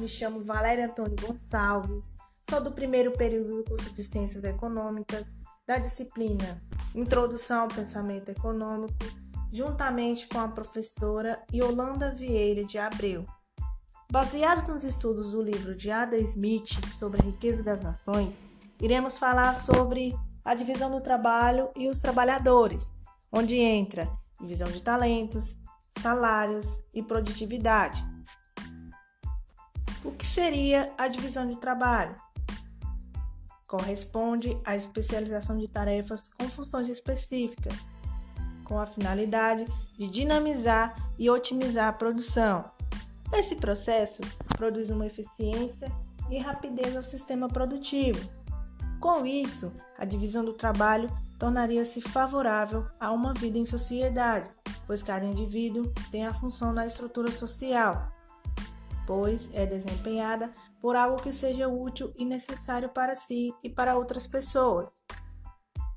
me chamo Valéria Antônio Gonçalves, sou do primeiro período do curso de Ciências Econômicas, da disciplina Introdução ao Pensamento Econômico, juntamente com a professora Yolanda Vieira de Abreu. Baseado nos estudos do livro de Adam Smith sobre a riqueza das nações, iremos falar sobre a divisão do trabalho e os trabalhadores, onde entra divisão de talentos, salários e produtividade. O que seria a divisão de trabalho? Corresponde à especialização de tarefas com funções específicas, com a finalidade de dinamizar e otimizar a produção. Esse processo produz uma eficiência e rapidez ao sistema produtivo. Com isso, a divisão do trabalho tornaria-se favorável a uma vida em sociedade, pois cada indivíduo tem a função na estrutura social pois é desempenhada por algo que seja útil e necessário para si e para outras pessoas.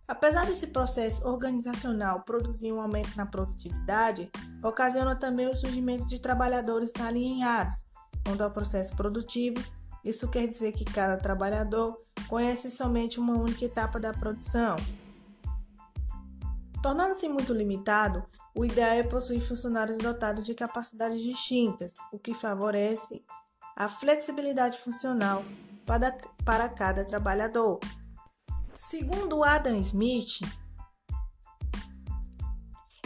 Apesar desse processo organizacional produzir um aumento na produtividade, ocasiona também o surgimento de trabalhadores alinhados quanto ao processo produtivo. Isso quer dizer que cada trabalhador conhece somente uma única etapa da produção. Tornando-se muito limitado, o ideal é possuir funcionários dotados de capacidades distintas, o que favorece a flexibilidade funcional para, para cada trabalhador. Segundo Adam Smith,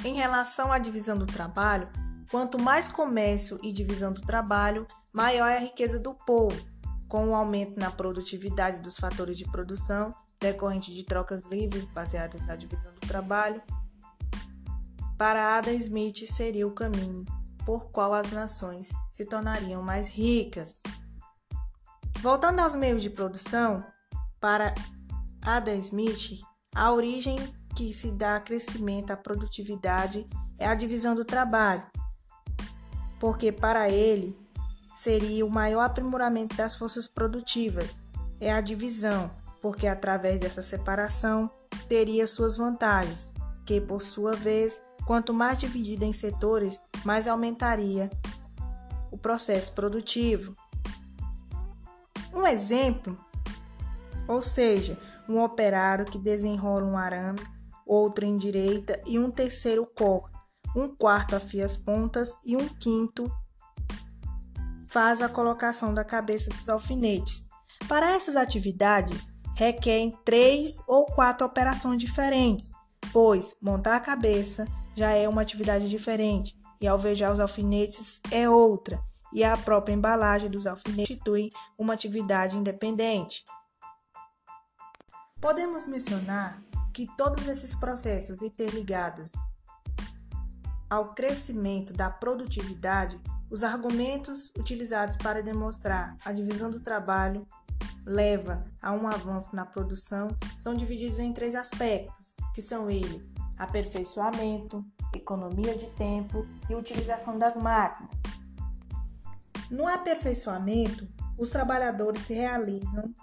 em relação à divisão do trabalho, quanto mais comércio e divisão do trabalho, maior é a riqueza do povo, com o um aumento na produtividade dos fatores de produção decorrente de trocas livres baseadas na divisão do trabalho para Adam Smith seria o caminho por qual as nações se tornariam mais ricas. Voltando aos meios de produção, para Adam Smith, a origem que se dá crescimento à produtividade é a divisão do trabalho, porque para ele seria o maior aprimoramento das forças produtivas é a divisão, porque através dessa separação teria suas vantagens, que por sua vez Quanto mais dividida em setores, mais aumentaria o processo produtivo. Um exemplo, ou seja, um operário que desenrola um arame, outro endireita e um terceiro corta, um quarto afia as pontas e um quinto faz a colocação da cabeça dos alfinetes. Para essas atividades, requerem três ou quatro operações diferentes, pois montar a cabeça, já é uma atividade diferente, e alvejar os alfinetes é outra, e a própria embalagem dos alfinetes constitui uma atividade independente. Podemos mencionar que todos esses processos interligados ao crescimento da produtividade, os argumentos utilizados para demonstrar a divisão do trabalho leva a um avanço na produção são divididos em três aspectos, que são ele aperfeiçoamento, economia de tempo e utilização das máquinas. No aperfeiçoamento, os trabalhadores realizam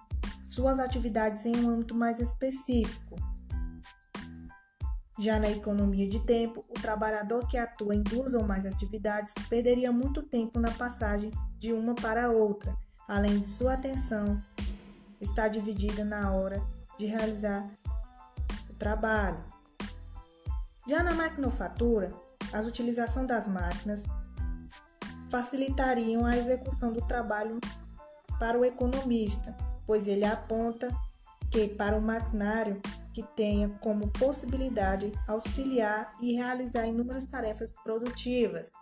suas atividades em um âmbito mais específico. Já na economia de tempo, o trabalhador que atua em duas ou mais atividades perderia muito tempo na passagem de uma para outra, além de sua atenção estar dividida na hora de realizar o trabalho. Já na maquinofatura, a utilização das máquinas facilitariam a execução do trabalho para o economista, pois ele aponta que para o maquinário que tenha como possibilidade auxiliar e realizar inúmeras tarefas produtivas.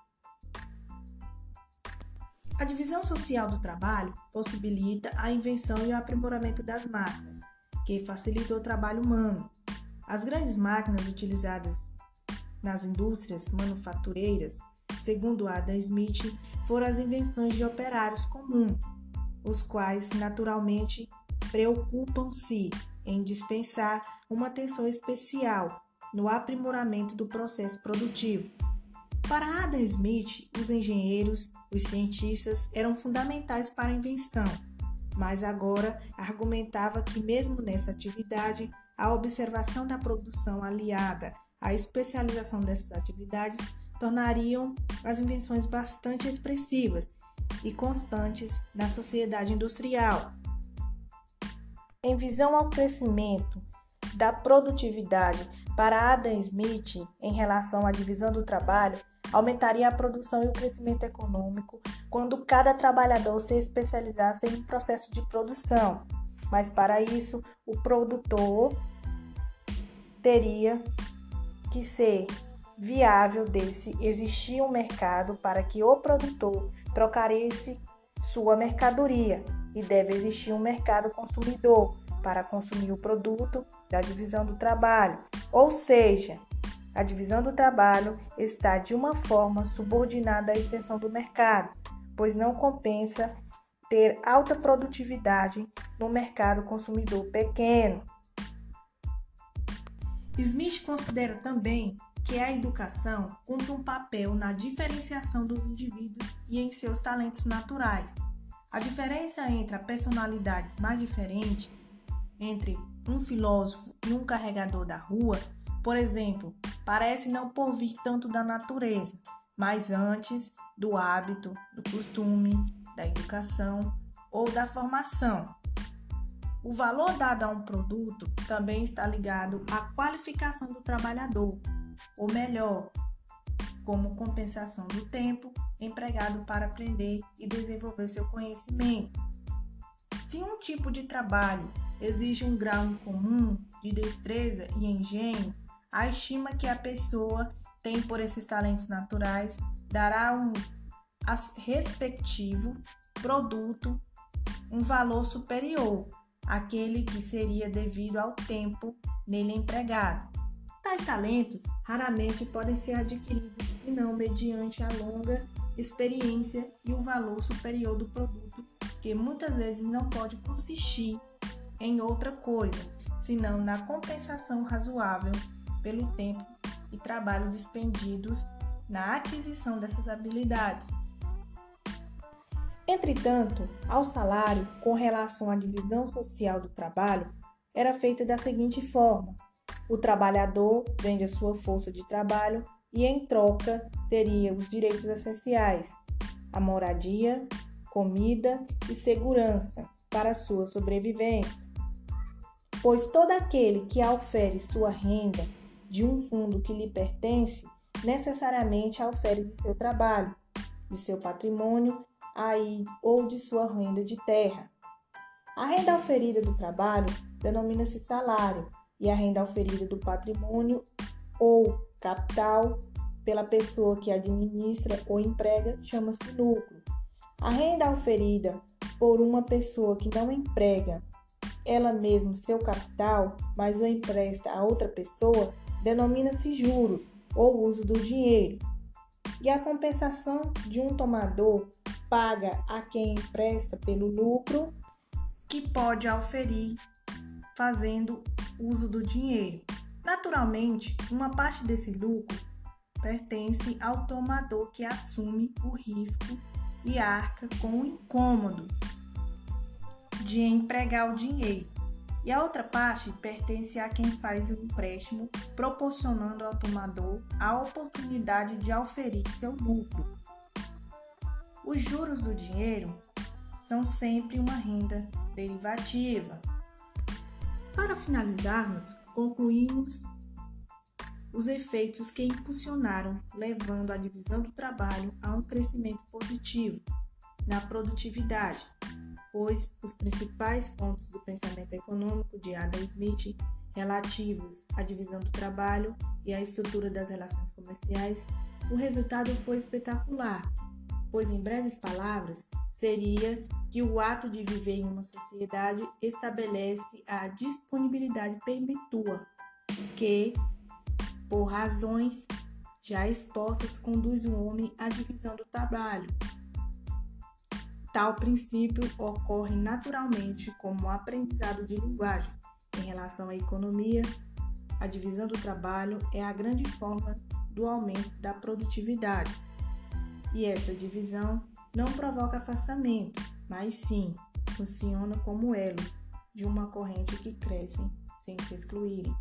A divisão social do trabalho possibilita a invenção e o aprimoramento das máquinas, que facilita o trabalho humano, as grandes máquinas utilizadas nas indústrias manufatureiras, segundo Adam Smith, foram as invenções de operários comuns, os quais naturalmente preocupam-se em dispensar uma atenção especial no aprimoramento do processo produtivo. Para Adam Smith, os engenheiros, os cientistas eram fundamentais para a invenção, mas agora argumentava que, mesmo nessa atividade, a observação da produção aliada à especialização dessas atividades tornariam as invenções bastante expressivas e constantes na sociedade industrial. Em visão ao crescimento da produtividade para Adam Smith em relação à divisão do trabalho, aumentaria a produção e o crescimento econômico quando cada trabalhador se especializasse em um processo de produção. Mas para isso, o produtor teria que ser viável desse existir um mercado para que o produtor trocasse sua mercadoria e deve existir um mercado consumidor para consumir o produto da divisão do trabalho. Ou seja, a divisão do trabalho está de uma forma subordinada à extensão do mercado, pois não compensa ter alta produtividade no mercado consumidor pequeno. Smith considera também que a educação cumpre um papel na diferenciação dos indivíduos e em seus talentos naturais. A diferença entre personalidades mais diferentes, entre um filósofo e um carregador da rua, por exemplo, parece não porvir tanto da natureza, mas antes do hábito, do costume, da educação ou da formação. O valor dado a um produto também está ligado à qualificação do trabalhador, ou melhor, como compensação do tempo empregado para aprender e desenvolver seu conhecimento. Se um tipo de trabalho exige um grau comum de destreza e engenho, a estima que a pessoa tem por esses talentos naturais dará um respectivo produto um valor superior àquele que seria devido ao tempo nele empregado. Tais talentos raramente podem ser adquiridos senão mediante a longa experiência e o valor superior do produto, que muitas vezes não pode consistir em outra coisa, senão na compensação razoável pelo tempo e trabalho despendidos na aquisição dessas habilidades. Entretanto, ao salário, com relação à divisão social do trabalho, era feita da seguinte forma: o trabalhador vende a sua força de trabalho e, em troca, teria os direitos essenciais, a moradia, comida e segurança para sua sobrevivência. Pois todo aquele que aufere sua renda de um fundo que lhe pertence, necessariamente aufere de seu trabalho, de seu patrimônio aí ou de sua renda de terra. A renda oferida do trabalho denomina-se salário e a renda oferida do patrimônio ou capital pela pessoa que administra ou emprega chama-se lucro. A renda oferida por uma pessoa que não emprega ela mesma seu capital, mas o empresta a outra pessoa, denomina-se juros ou uso do dinheiro. E a compensação de um tomador paga a quem empresta pelo lucro que pode auferir fazendo uso do dinheiro. Naturalmente, uma parte desse lucro pertence ao tomador que assume o risco e arca com o incômodo de empregar o dinheiro. E a outra parte pertence a quem faz o empréstimo, proporcionando ao tomador a oportunidade de auferir seu lucro. Os juros do dinheiro são sempre uma renda derivativa. Para finalizarmos, concluímos os efeitos que impulsionaram, levando a divisão do trabalho a um crescimento positivo na produtividade, pois os principais pontos do pensamento econômico de Adam Smith relativos à divisão do trabalho e à estrutura das relações comerciais, o resultado foi espetacular, pois, em breves palavras, seria que o ato de viver em uma sociedade estabelece a disponibilidade permitua, que, por razões já expostas, conduz o homem à divisão do trabalho. Tal princípio ocorre naturalmente como aprendizado de linguagem. Em relação à economia, a divisão do trabalho é a grande forma do aumento da produtividade e essa divisão não provoca afastamento, mas sim funciona como elos de uma corrente que crescem sem se excluírem.